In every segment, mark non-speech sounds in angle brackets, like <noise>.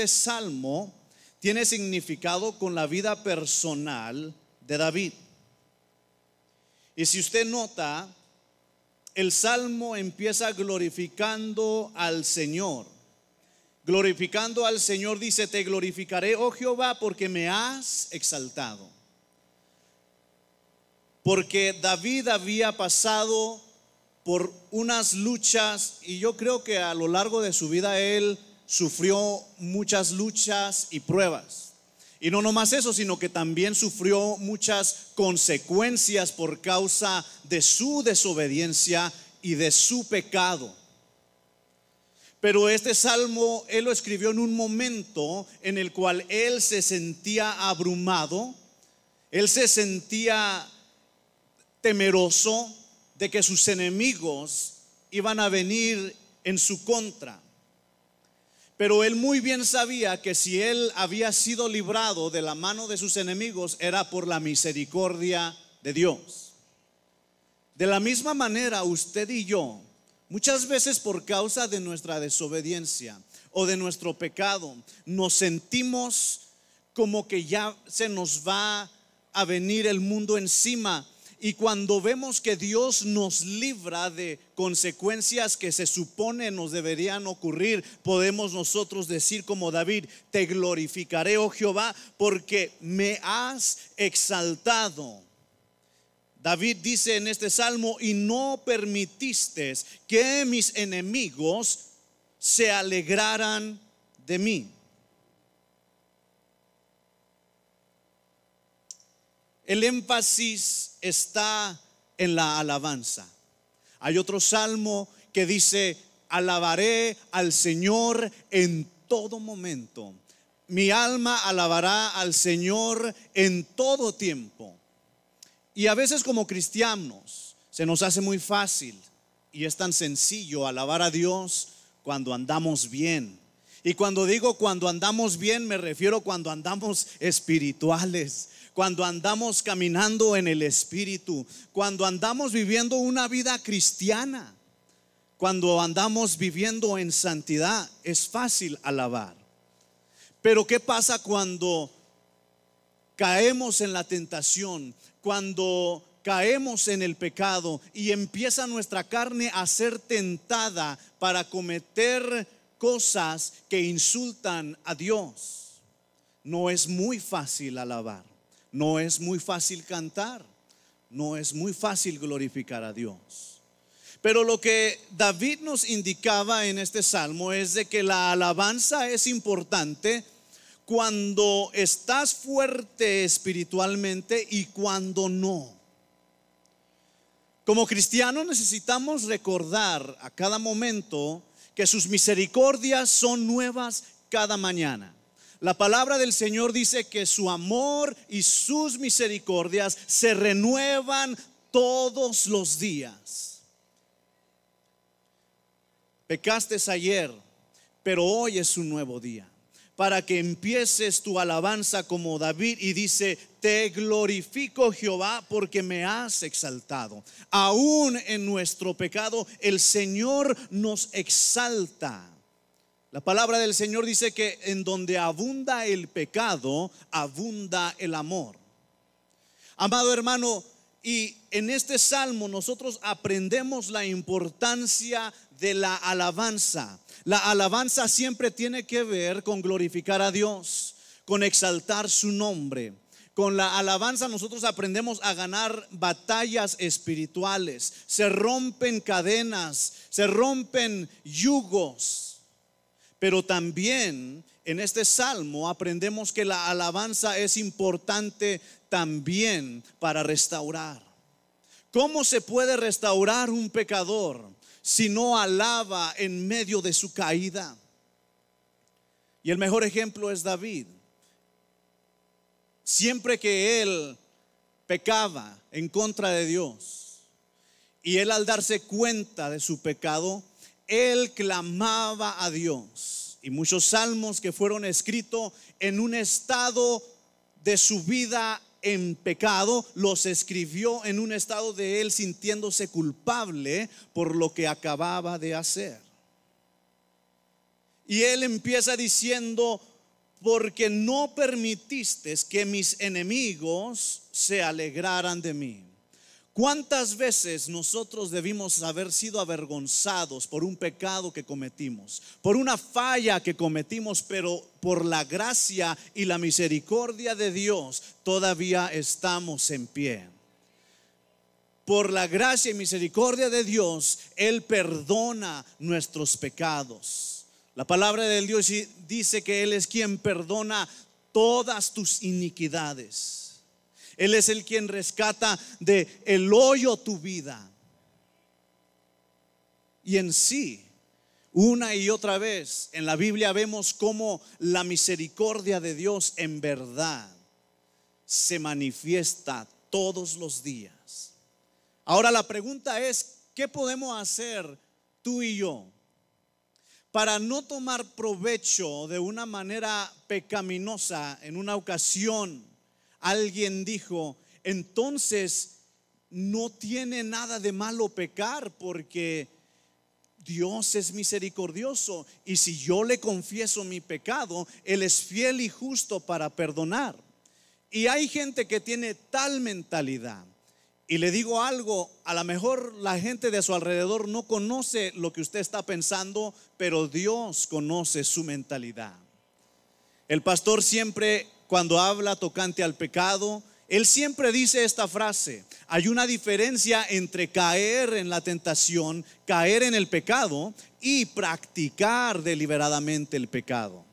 este salmo tiene significado con la vida personal de David. Y si usted nota, el salmo empieza glorificando al Señor. Glorificando al Señor dice, te glorificaré, oh Jehová, porque me has exaltado. Porque David había pasado por unas luchas y yo creo que a lo largo de su vida él sufrió muchas luchas y pruebas. Y no nomás eso, sino que también sufrió muchas consecuencias por causa de su desobediencia y de su pecado. Pero este salmo él lo escribió en un momento en el cual él se sentía abrumado, él se sentía temeroso de que sus enemigos iban a venir en su contra. Pero él muy bien sabía que si él había sido librado de la mano de sus enemigos era por la misericordia de Dios. De la misma manera, usted y yo, muchas veces por causa de nuestra desobediencia o de nuestro pecado, nos sentimos como que ya se nos va a venir el mundo encima y cuando vemos que Dios nos libra de consecuencias que se supone nos deberían ocurrir, podemos nosotros decir como David, te glorificaré, oh Jehová, porque me has exaltado. David dice en este salmo, y no permitiste que mis enemigos se alegraran de mí. El énfasis está en la alabanza. Hay otro salmo que dice, alabaré al Señor en todo momento. Mi alma alabará al Señor en todo tiempo. Y a veces como cristianos se nos hace muy fácil y es tan sencillo alabar a Dios cuando andamos bien. Y cuando digo cuando andamos bien me refiero cuando andamos espirituales, cuando andamos caminando en el Espíritu, cuando andamos viviendo una vida cristiana, cuando andamos viviendo en santidad, es fácil alabar. Pero ¿qué pasa cuando caemos en la tentación, cuando caemos en el pecado y empieza nuestra carne a ser tentada para cometer cosas que insultan a Dios? No es muy fácil alabar. No es muy fácil cantar, no es muy fácil glorificar a Dios. Pero lo que David nos indicaba en este salmo es de que la alabanza es importante cuando estás fuerte espiritualmente y cuando no. Como cristianos necesitamos recordar a cada momento que sus misericordias son nuevas cada mañana. La palabra del Señor dice que su amor y sus misericordias se renuevan todos los días. Pecaste ayer, pero hoy es un nuevo día. Para que empieces tu alabanza como David y dice, te glorifico Jehová porque me has exaltado. Aún en nuestro pecado el Señor nos exalta. La palabra del Señor dice que en donde abunda el pecado, abunda el amor. Amado hermano, y en este salmo nosotros aprendemos la importancia de la alabanza. La alabanza siempre tiene que ver con glorificar a Dios, con exaltar su nombre. Con la alabanza nosotros aprendemos a ganar batallas espirituales. Se rompen cadenas, se rompen yugos pero también en este salmo aprendemos que la alabanza es importante también para restaurar. ¿Cómo se puede restaurar un pecador si no alaba en medio de su caída? Y el mejor ejemplo es David. Siempre que él pecaba en contra de Dios y él al darse cuenta de su pecado, él clamaba a Dios. Y muchos salmos que fueron escritos en un estado de su vida en pecado, los escribió en un estado de él sintiéndose culpable por lo que acababa de hacer. Y él empieza diciendo, porque no permitiste que mis enemigos se alegraran de mí. ¿Cuántas veces nosotros debimos haber sido avergonzados por un pecado que cometimos, por una falla que cometimos, pero por la gracia y la misericordia de Dios todavía estamos en pie? Por la gracia y misericordia de Dios, Él perdona nuestros pecados. La palabra del Dios dice que Él es quien perdona todas tus iniquidades. Él es el quien rescata de el hoyo tu vida. Y en sí, una y otra vez en la Biblia vemos cómo la misericordia de Dios en verdad se manifiesta todos los días. Ahora la pregunta es, ¿qué podemos hacer tú y yo para no tomar provecho de una manera pecaminosa en una ocasión alguien dijo, entonces no tiene nada de malo pecar porque Dios es misericordioso y si yo le confieso mi pecado, Él es fiel y justo para perdonar. Y hay gente que tiene tal mentalidad. Y le digo algo, a lo mejor la gente de su alrededor no conoce lo que usted está pensando, pero Dios conoce su mentalidad. El pastor siempre cuando habla tocante al pecado, él siempre dice esta frase. Hay una diferencia entre caer en la tentación, caer en el pecado y practicar deliberadamente el pecado.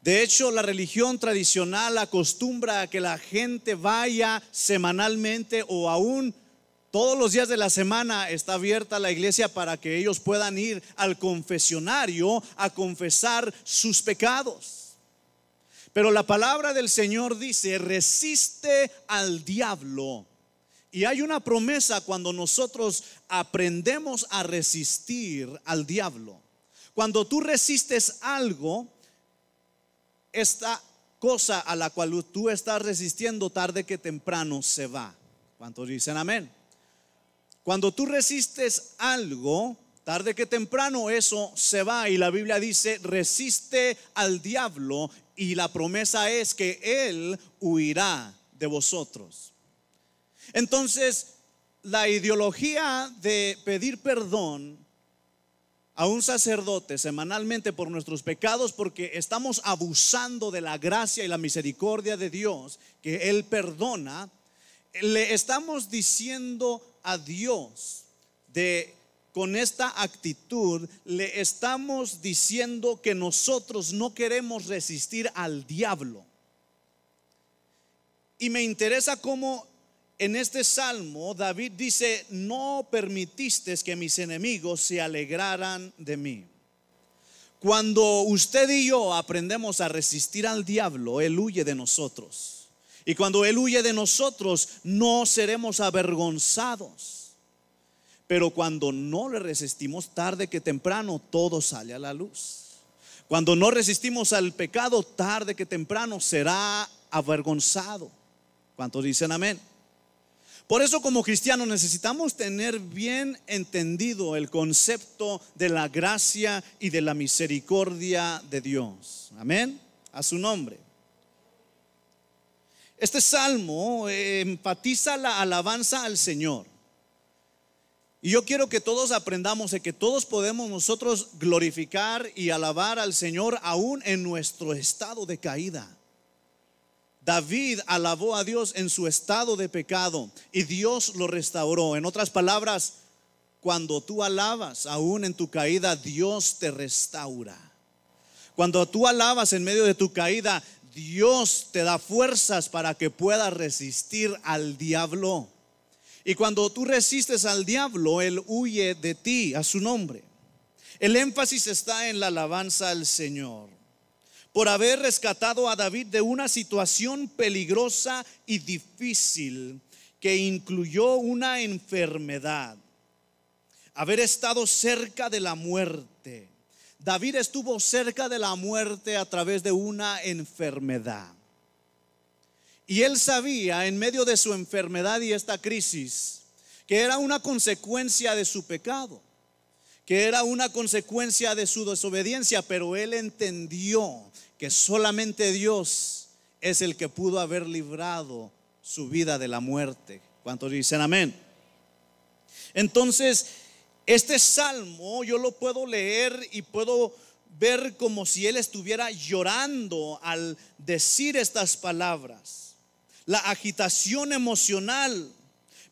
De hecho, la religión tradicional acostumbra a que la gente vaya semanalmente o aún todos los días de la semana está abierta la iglesia para que ellos puedan ir al confesionario a confesar sus pecados. Pero la palabra del Señor dice, resiste al diablo. Y hay una promesa cuando nosotros aprendemos a resistir al diablo. Cuando tú resistes algo, esta cosa a la cual tú estás resistiendo tarde que temprano se va. ¿Cuántos dicen amén? Cuando tú resistes algo, tarde que temprano eso se va y la Biblia dice, resiste al diablo y la promesa es que Él huirá de vosotros. Entonces, la ideología de pedir perdón a un sacerdote semanalmente por nuestros pecados porque estamos abusando de la gracia y la misericordia de Dios que Él perdona, le estamos diciendo a Dios de con esta actitud le estamos diciendo que nosotros no queremos resistir al diablo. Y me interesa cómo en este salmo David dice, no permitiste que mis enemigos se alegraran de mí. Cuando usted y yo aprendemos a resistir al diablo, Él huye de nosotros. Y cuando Él huye de nosotros, no seremos avergonzados. Pero cuando no le resistimos tarde que temprano, todo sale a la luz. Cuando no resistimos al pecado, tarde que temprano será avergonzado. ¿Cuántos dicen amén? Por eso como cristianos necesitamos tener bien entendido el concepto de la gracia y de la misericordia de Dios. Amén. A su nombre. Este salmo eh, enfatiza la alabanza al Señor. Y yo quiero que todos aprendamos de que todos podemos nosotros glorificar y alabar al Señor aún en nuestro estado de caída. David alabó a Dios en su estado de pecado y Dios lo restauró. En otras palabras, cuando tú alabas aún en tu caída, Dios te restaura. Cuando tú alabas en medio de tu caída, Dios te da fuerzas para que puedas resistir al diablo. Y cuando tú resistes al diablo, él huye de ti a su nombre. El énfasis está en la alabanza al Señor. Por haber rescatado a David de una situación peligrosa y difícil que incluyó una enfermedad. Haber estado cerca de la muerte. David estuvo cerca de la muerte a través de una enfermedad. Y él sabía en medio de su enfermedad y esta crisis que era una consecuencia de su pecado, que era una consecuencia de su desobediencia, pero él entendió que solamente Dios es el que pudo haber librado su vida de la muerte. ¿Cuántos dicen amén? Entonces, este salmo yo lo puedo leer y puedo ver como si él estuviera llorando al decir estas palabras. La agitación emocional,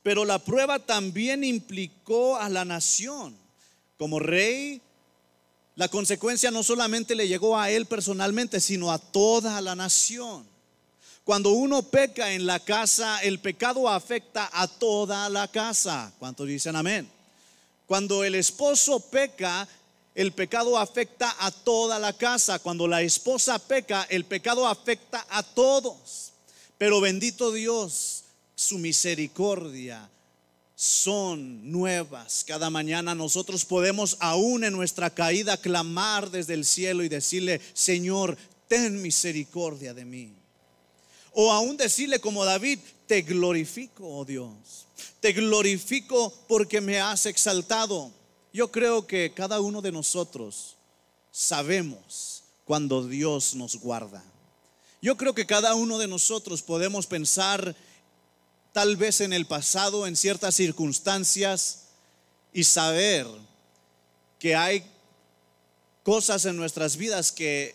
pero la prueba también implicó a la nación. Como rey, la consecuencia no solamente le llegó a él personalmente, sino a toda la nación. Cuando uno peca en la casa, el pecado afecta a toda la casa. ¿Cuántos dicen amén? Cuando el esposo peca, el pecado afecta a toda la casa. Cuando la esposa peca, el pecado afecta a todos. Pero bendito Dios, su misericordia son nuevas. Cada mañana nosotros podemos aún en nuestra caída clamar desde el cielo y decirle, Señor, ten misericordia de mí. O aún decirle como David, te glorifico, oh Dios. Te glorifico porque me has exaltado. Yo creo que cada uno de nosotros sabemos cuando Dios nos guarda. Yo creo que cada uno de nosotros podemos pensar tal vez en el pasado, en ciertas circunstancias, y saber que hay cosas en nuestras vidas que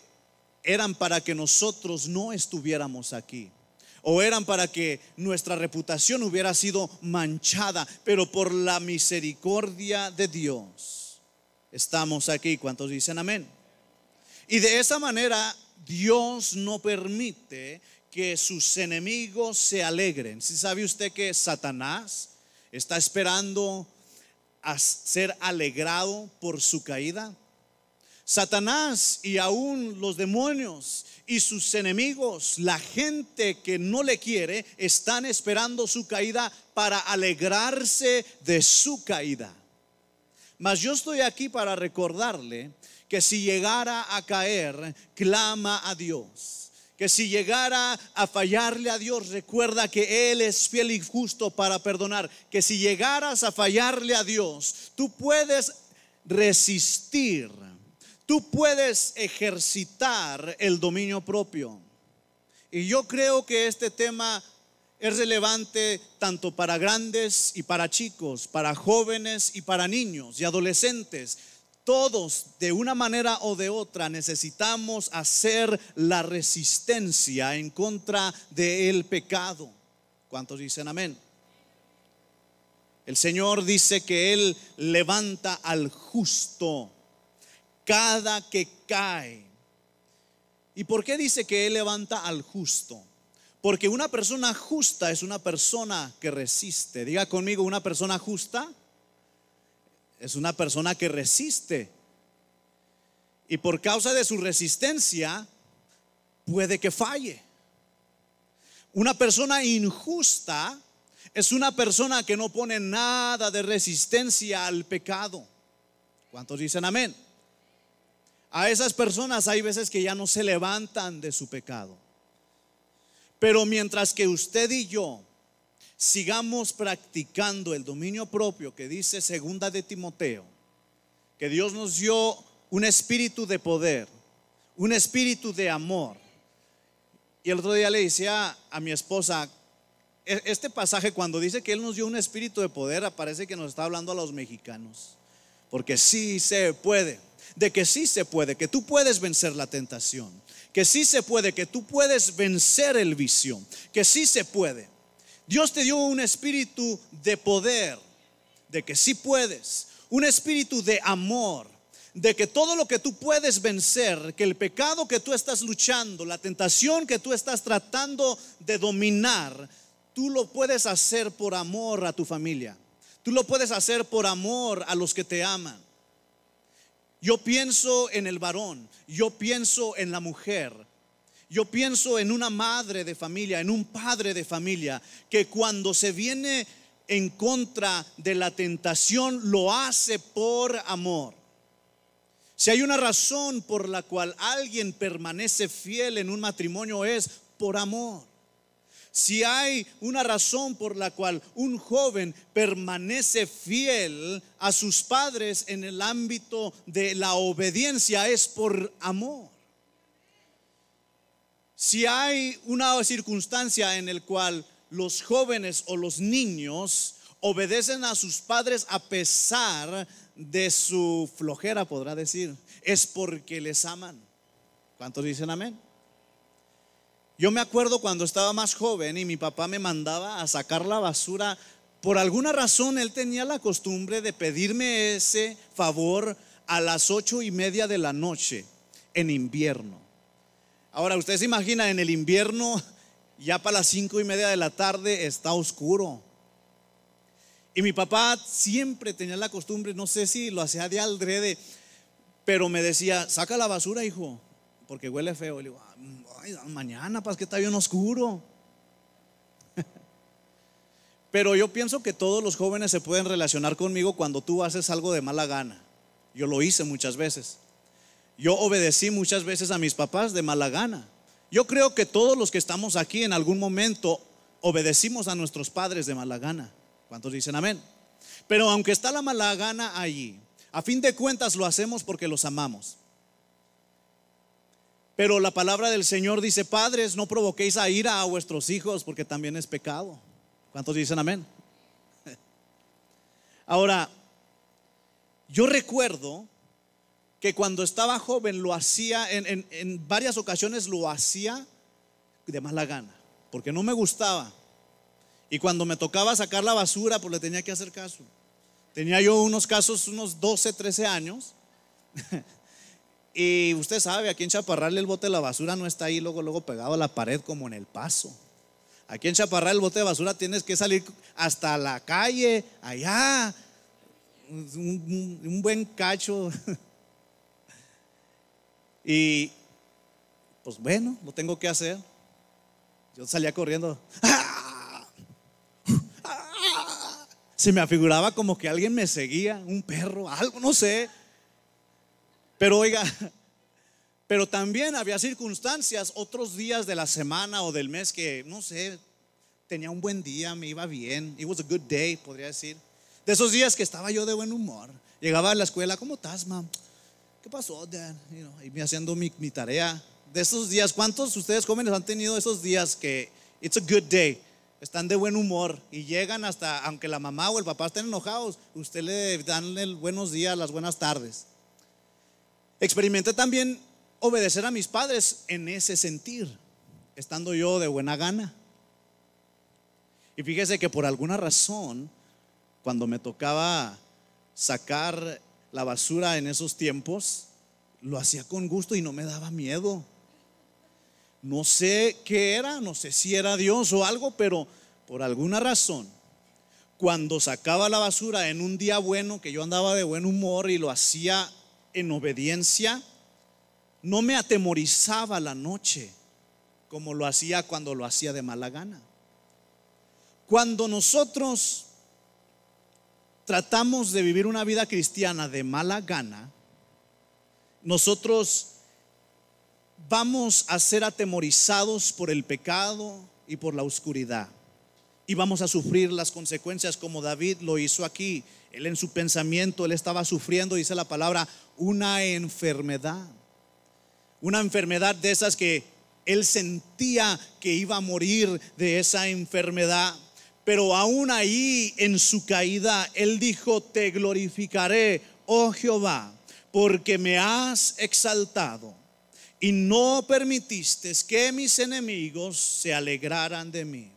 eran para que nosotros no estuviéramos aquí o eran para que nuestra reputación hubiera sido manchada, pero por la misericordia de Dios estamos aquí. ¿Cuántos dicen amén? Y de esa manera Dios no permite que sus enemigos se alegren. Si sabe usted que Satanás está esperando a ser alegrado por su caída? Satanás y aún los demonios y sus enemigos, la gente que no le quiere, están esperando su caída para alegrarse de su caída. Mas yo estoy aquí para recordarle que si llegara a caer, clama a Dios. Que si llegara a fallarle a Dios, recuerda que Él es fiel y justo para perdonar. Que si llegaras a fallarle a Dios, tú puedes resistir tú puedes ejercitar el dominio propio. Y yo creo que este tema es relevante tanto para grandes y para chicos, para jóvenes y para niños y adolescentes. Todos, de una manera o de otra, necesitamos hacer la resistencia en contra del pecado. ¿Cuántos dicen amén? El Señor dice que Él levanta al justo cada que cae. ¿Y por qué dice que Él levanta al justo? Porque una persona justa es una persona que resiste. Diga conmigo, una persona justa es una persona que resiste. Y por causa de su resistencia puede que falle. Una persona injusta es una persona que no pone nada de resistencia al pecado. ¿Cuántos dicen amén? A esas personas hay veces que ya no se levantan de su pecado. Pero mientras que usted y yo sigamos practicando el dominio propio que dice segunda de Timoteo, que Dios nos dio un espíritu de poder, un espíritu de amor. Y el otro día le decía a mi esposa, e-, este pasaje cuando dice que Él nos dio un espíritu de poder, parece que nos está hablando a los mexicanos, porque sí se puede de que sí se puede, que tú puedes vencer la tentación, que sí se puede, que tú puedes vencer el vicio, que sí se puede. Dios te dio un espíritu de poder, de que sí puedes, un espíritu de amor, de que todo lo que tú puedes vencer, que el pecado que tú estás luchando, la tentación que tú estás tratando de dominar, tú lo puedes hacer por amor a tu familia. Tú lo puedes hacer por amor a los que te aman. Yo pienso en el varón, yo pienso en la mujer, yo pienso en una madre de familia, en un padre de familia, que cuando se viene en contra de la tentación lo hace por amor. Si hay una razón por la cual alguien permanece fiel en un matrimonio es por amor. Si hay una razón por la cual un joven permanece fiel a sus padres en el ámbito de la obediencia es por amor. Si hay una circunstancia en la cual los jóvenes o los niños obedecen a sus padres a pesar de su flojera, podrá decir, es porque les aman. ¿Cuántos dicen amén? Yo me acuerdo cuando estaba más joven y mi papá me mandaba a sacar la basura. Por alguna razón él tenía la costumbre de pedirme ese favor a las ocho y media de la noche en invierno. Ahora, usted se imagina, en el invierno, ya para las cinco y media de la tarde está oscuro. Y mi papá siempre tenía la costumbre, no sé si lo hacía de aldrede, pero me decía, saca la basura, hijo, porque huele feo. Y le digo, mañana, para que está bien oscuro. <laughs> Pero yo pienso que todos los jóvenes se pueden relacionar conmigo cuando tú haces algo de mala gana. Yo lo hice muchas veces. Yo obedecí muchas veces a mis papás de mala gana. Yo creo que todos los que estamos aquí en algún momento obedecimos a nuestros padres de mala gana. ¿Cuántos dicen amén? Pero aunque está la mala gana allí, a fin de cuentas lo hacemos porque los amamos. Pero la palabra del Señor dice, padres, no provoquéis a ira a vuestros hijos porque también es pecado. ¿Cuántos dicen amén? <laughs> Ahora, yo recuerdo que cuando estaba joven lo hacía, en, en, varias ocasiones lo hacía de mala gana, porque no me gustaba. Y cuando me tocaba sacar la basura, pues le tenía que hacer caso. Tenía yo unos casos, unos 12, 13 años. <laughs> Y usted sabe, aquí en Chaparral el bote de la basura no está ahí luego, luego pegado a la pared como en el paso. Aquí en Chaparral el bote de basura tienes que salir hasta la calle, allá, un, buen cacho. <laughs> Y pues bueno, lo tengo que hacer. Yo salía corriendo. Se me afiguraba como que alguien me seguía, un perro, algo, no sé. Pero oiga, pero también había circunstancias, otros días de la semana o del mes que, no sé, tenía un buen día, me iba bien. It was a good day, podría decir. De esos días que estaba yo de buen humor. Llegaba a la escuela, ¿cómo estás, mam? ¿Qué pasó, dad? y me haciendo mi, tarea. De esos días, ¿cuántos de ustedes jóvenes han tenido esos días que it's a good day? Están de buen humor y llegan hasta, aunque la mamá o el papá estén enojados, usted le dan el buenos días, las buenas tardes. Experimenté también obedecer a mis padres en ese sentir, estando yo de buena gana. Y fíjese que por alguna razón, cuando me tocaba sacar la basura en esos tiempos, lo hacía con gusto y no me daba miedo. No sé qué era, no sé si era Dios o algo, pero por alguna razón, cuando sacaba la basura en un día bueno, que yo andaba de buen humor y lo hacía en obediencia, no me atemorizaba la noche como lo hacía cuando lo hacía de mala gana. Cuando nosotros tratamos de vivir una vida cristiana de mala gana, nosotros vamos a ser atemorizados por el pecado y por la oscuridad. Y vamos a sufrir las consecuencias como David lo hizo aquí. Él en su pensamiento, él estaba sufriendo, dice la palabra, una enfermedad. Una enfermedad de esas que él sentía que iba a morir de esa enfermedad. Pero aún ahí en su caída, él dijo, te glorificaré, oh Jehová, porque me has exaltado y no permitiste que mis enemigos se alegraran de mí.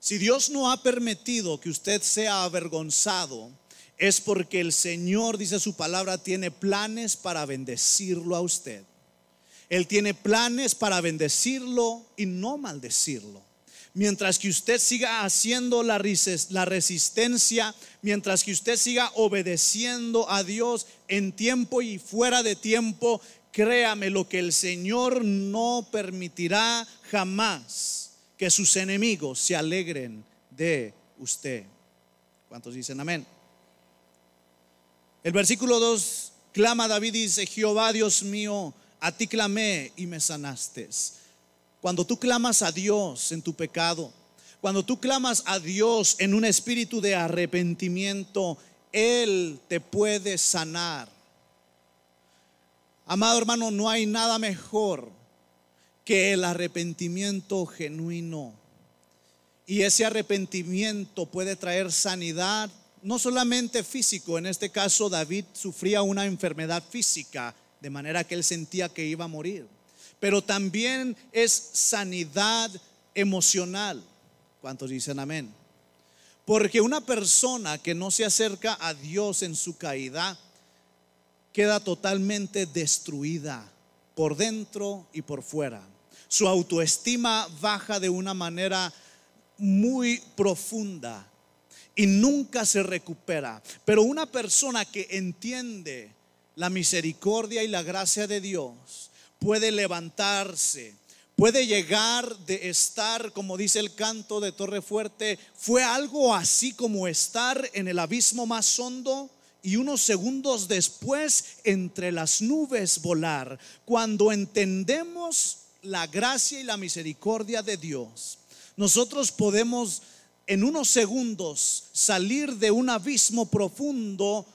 Si Dios no ha permitido que usted sea avergonzado, es porque el Señor, dice su palabra, tiene planes para bendecirlo a usted. Él tiene planes para bendecirlo y no maldecirlo. Mientras que usted siga haciendo la resistencia, mientras que usted siga obedeciendo a Dios en tiempo y fuera de tiempo, créame lo que el Señor no permitirá jamás que sus enemigos se alegren de usted. ¿Cuántos dicen amén? El versículo 2 clama David y dice, Jehová Dios mío, a ti clamé y me sanaste. Cuando tú clamas a Dios en tu pecado, cuando tú clamas a Dios en un espíritu de arrepentimiento, Él te puede sanar. Amado hermano, no hay nada mejor que el arrepentimiento genuino. Y ese arrepentimiento puede traer sanidad, no solamente físico, en este caso David sufría una enfermedad física, de manera que él sentía que iba a morir, pero también es sanidad emocional. ¿Cuántos dicen amén? Porque una persona que no se acerca a Dios en su caída queda totalmente destruida por dentro y por fuera. Su autoestima baja de una manera muy profunda y nunca se recupera. Pero una persona que entiende la misericordia y la gracia de Dios puede levantarse, puede llegar de estar, como dice el canto de Torre Fuerte, fue algo así como estar en el abismo más hondo y unos segundos después entre las nubes volar. Cuando entendemos la gracia y la misericordia de Dios, nosotros podemos en unos segundos salir de un abismo profundo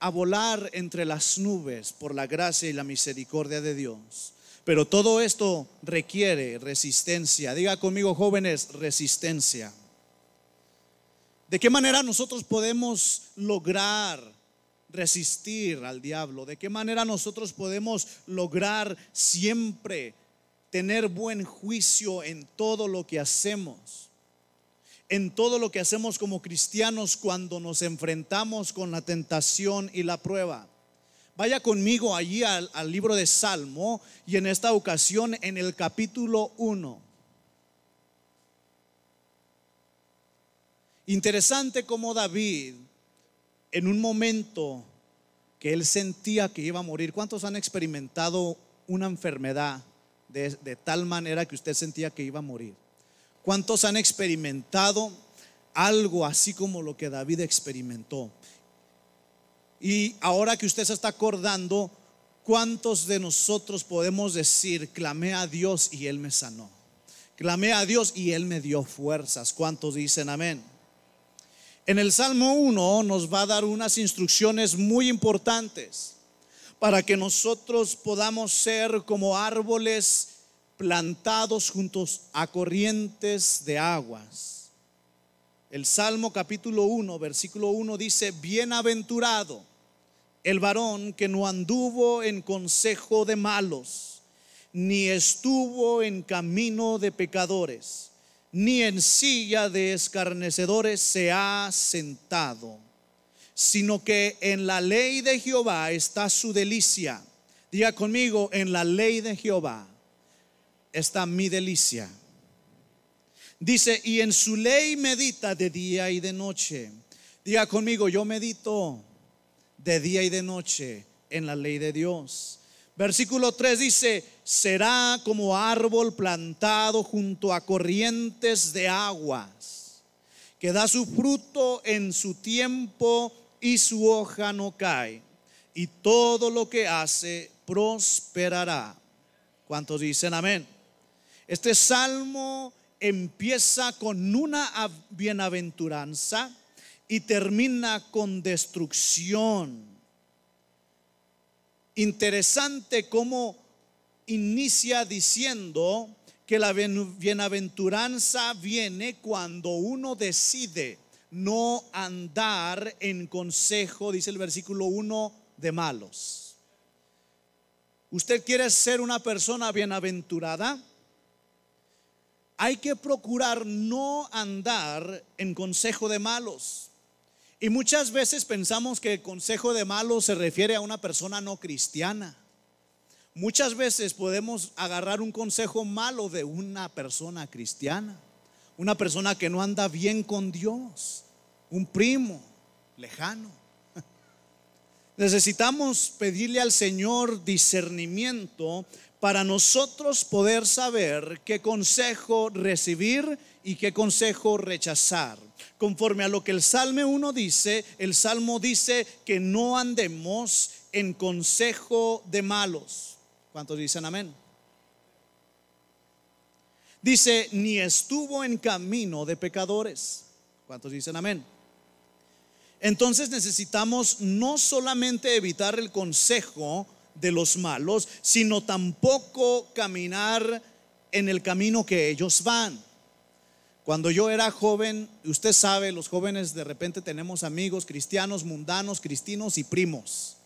a volar entre las nubes por la gracia y la misericordia de Dios. Pero todo esto requiere resistencia. Diga conmigo, jóvenes, resistencia. ¿De qué manera nosotros podemos lograr resistir al diablo? ¿De qué manera nosotros podemos lograr siempre tener buen juicio en todo lo que hacemos? En todo lo que hacemos como cristianos cuando nos enfrentamos con la tentación y la prueba. Vaya conmigo allí al, libro de Salmo y en esta ocasión en el capítulo 1. Interesante como David, en un momento que él sentía que iba a morir, ¿cuántos han experimentado una enfermedad de, tal manera que usted sentía que iba a morir? ¿Cuántos han experimentado algo así como lo que David experimentó? Y ahora que usted se está acordando, ¿cuántos de nosotros podemos decir, clamé a Dios y Él me sanó? Clamé a Dios y Él me dio fuerzas. ¿Cuántos dicen amén? En el Salmo 1 nos va a dar unas instrucciones muy importantes para que nosotros podamos ser como árboles plantados juntos a corrientes de aguas. El Salmo capítulo 1, versículo 1 dice, bienaventurado el varón que no anduvo en consejo de malos, ni estuvo en camino de pecadores ni en silla de escarnecedores se ha sentado, sino que en la ley de Jehová está su delicia. Diga conmigo, en la ley de Jehová está mi delicia. Dice, y en su ley medita de día y de noche. Diga conmigo, yo medito de día y de noche en la ley de Dios. Versículo 3 dice, será como árbol plantado junto a corrientes de aguas, que da su fruto en su tiempo y su hoja no cae, y todo lo que hace prosperará. ¿Cuántos dicen amén? Este salmo empieza con una bienaventuranza y termina con destrucción Interesante cómo inicia diciendo que la bienaventuranza viene cuando uno decide no andar en consejo, dice el versículo 1, de malos. ¿Usted quiere ser una persona bienaventurada? Hay que procurar no andar en consejo de malos. Y muchas veces pensamos que el consejo de malo se refiere a una persona no cristiana. Muchas veces podemos agarrar un consejo malo de una persona cristiana, una persona que no anda bien con Dios, un primo lejano. <laughs> Necesitamos pedirle al Señor discernimiento para nosotros poder saber qué consejo recibir y qué consejo rechazar conforme a lo que el Salmo 1 dice, el Salmo dice que no andemos en consejo de malos. ¿Cuántos dicen amén? Dice, ni estuvo en camino de pecadores. ¿Cuántos dicen amén? Entonces necesitamos no solamente evitar el consejo de los malos, sino tampoco caminar en el camino que ellos van. Cuando yo era joven, usted sabe, los jóvenes de repente tenemos amigos cristianos, mundanos, cristinos y primos.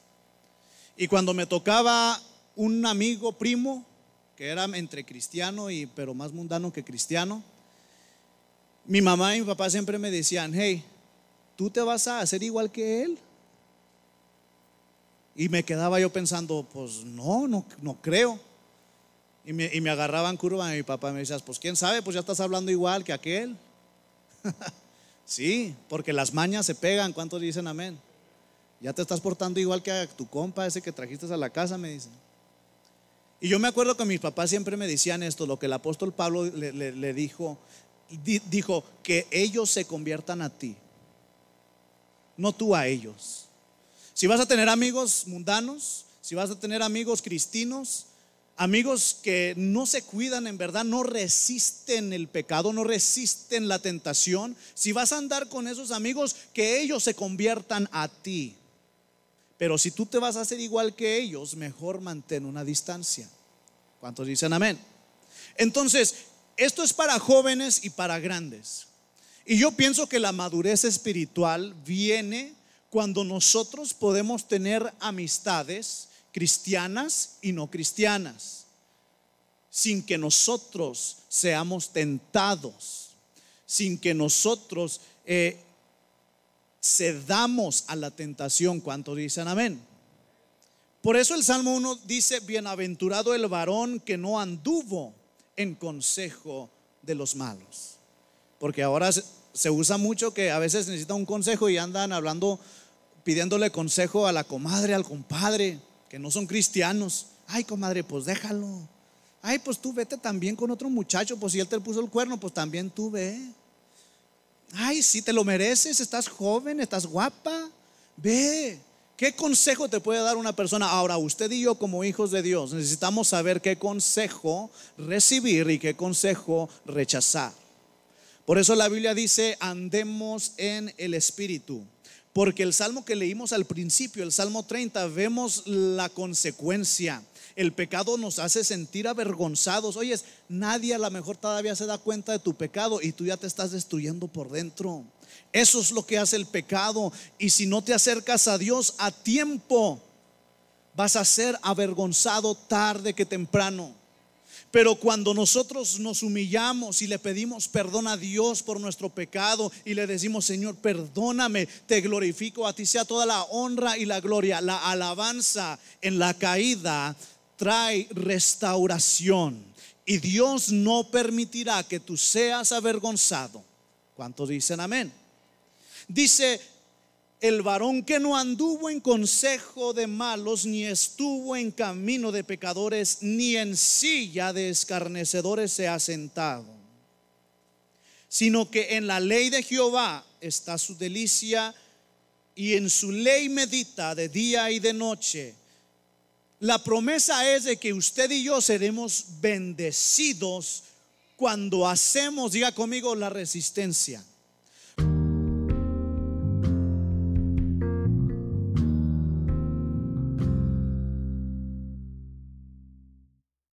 Y cuando me tocaba un amigo primo, que era entre cristiano y pero más mundano que cristiano, mi mamá y mi papá siempre me decían, hey, ¿tú te vas a hacer igual que él? Y me quedaba yo pensando, pues no, no, no creo. Y me, y me agarraban curva y mi papá me decía, pues quién sabe, pues ya estás hablando igual que aquel. <laughs> sí, porque las mañas se pegan, ¿cuántos dicen amén? Ya te estás portando igual que a tu compa, ese que trajiste a la casa, me dicen. Y yo me acuerdo que mis papás siempre me decían esto, lo que el apóstol Pablo le, le dijo, dijo, que ellos se conviertan a ti, no tú a ellos. Si vas a tener amigos mundanos, si vas a tener amigos cristinos, amigos que no se cuidan en verdad, no resisten el pecado, no resisten la tentación, si vas a andar con esos amigos, que ellos se conviertan a ti. Pero si tú te vas a hacer igual que ellos, mejor mantén una distancia. ¿Cuántos dicen amén? Entonces, esto es para jóvenes y para grandes. Y yo pienso que la madurez espiritual viene cuando nosotros podemos tener amistades cristianas y no cristianas, sin que nosotros seamos tentados, sin que nosotros eh, cedamos a la tentación. ¿Cuántos dicen amén? Por eso el Salmo 1 dice, bienaventurado el varón que no anduvo en consejo de los malos. Porque ahora se usa mucho que a veces necesita un consejo y andan hablando, pidiéndole consejo a la comadre, al compadre, que no son cristianos. Ay, comadre, pues déjalo. Ay, pues tú vete también con otro muchacho, pues si él te puso el cuerno, pues también tú ve. Ay, si te lo mereces, estás joven, estás guapa, ve. ¿Qué consejo te puede dar una persona? Ahora, usted y yo como hijos de Dios necesitamos saber qué consejo recibir y qué consejo rechazar. Por eso la Biblia dice, andemos en el Espíritu. Porque el salmo que leímos al principio, el Salmo 30, vemos la consecuencia. El pecado nos hace sentir avergonzados. Oyes, nadie a lo mejor todavía se da cuenta de tu pecado y tú ya te estás destruyendo por dentro. Eso es lo que hace el pecado. Y si no te acercas a Dios a tiempo, vas a ser avergonzado tarde que temprano. Pero cuando nosotros nos humillamos y le pedimos perdón a Dios por nuestro pecado y le decimos, Señor, perdóname, te glorifico, a ti sea toda la honra y la gloria, la alabanza en la caída trae restauración. Y Dios no permitirá que tú seas avergonzado. ¿Cuántos dicen amén? Dice, el varón que no anduvo en consejo de malos, ni estuvo en camino de pecadores, ni en silla de escarnecedores se ha sentado, sino que en la ley de Jehová está su delicia y en su ley medita de día y de noche. La promesa es de que usted y yo seremos bendecidos cuando hacemos, diga conmigo, la resistencia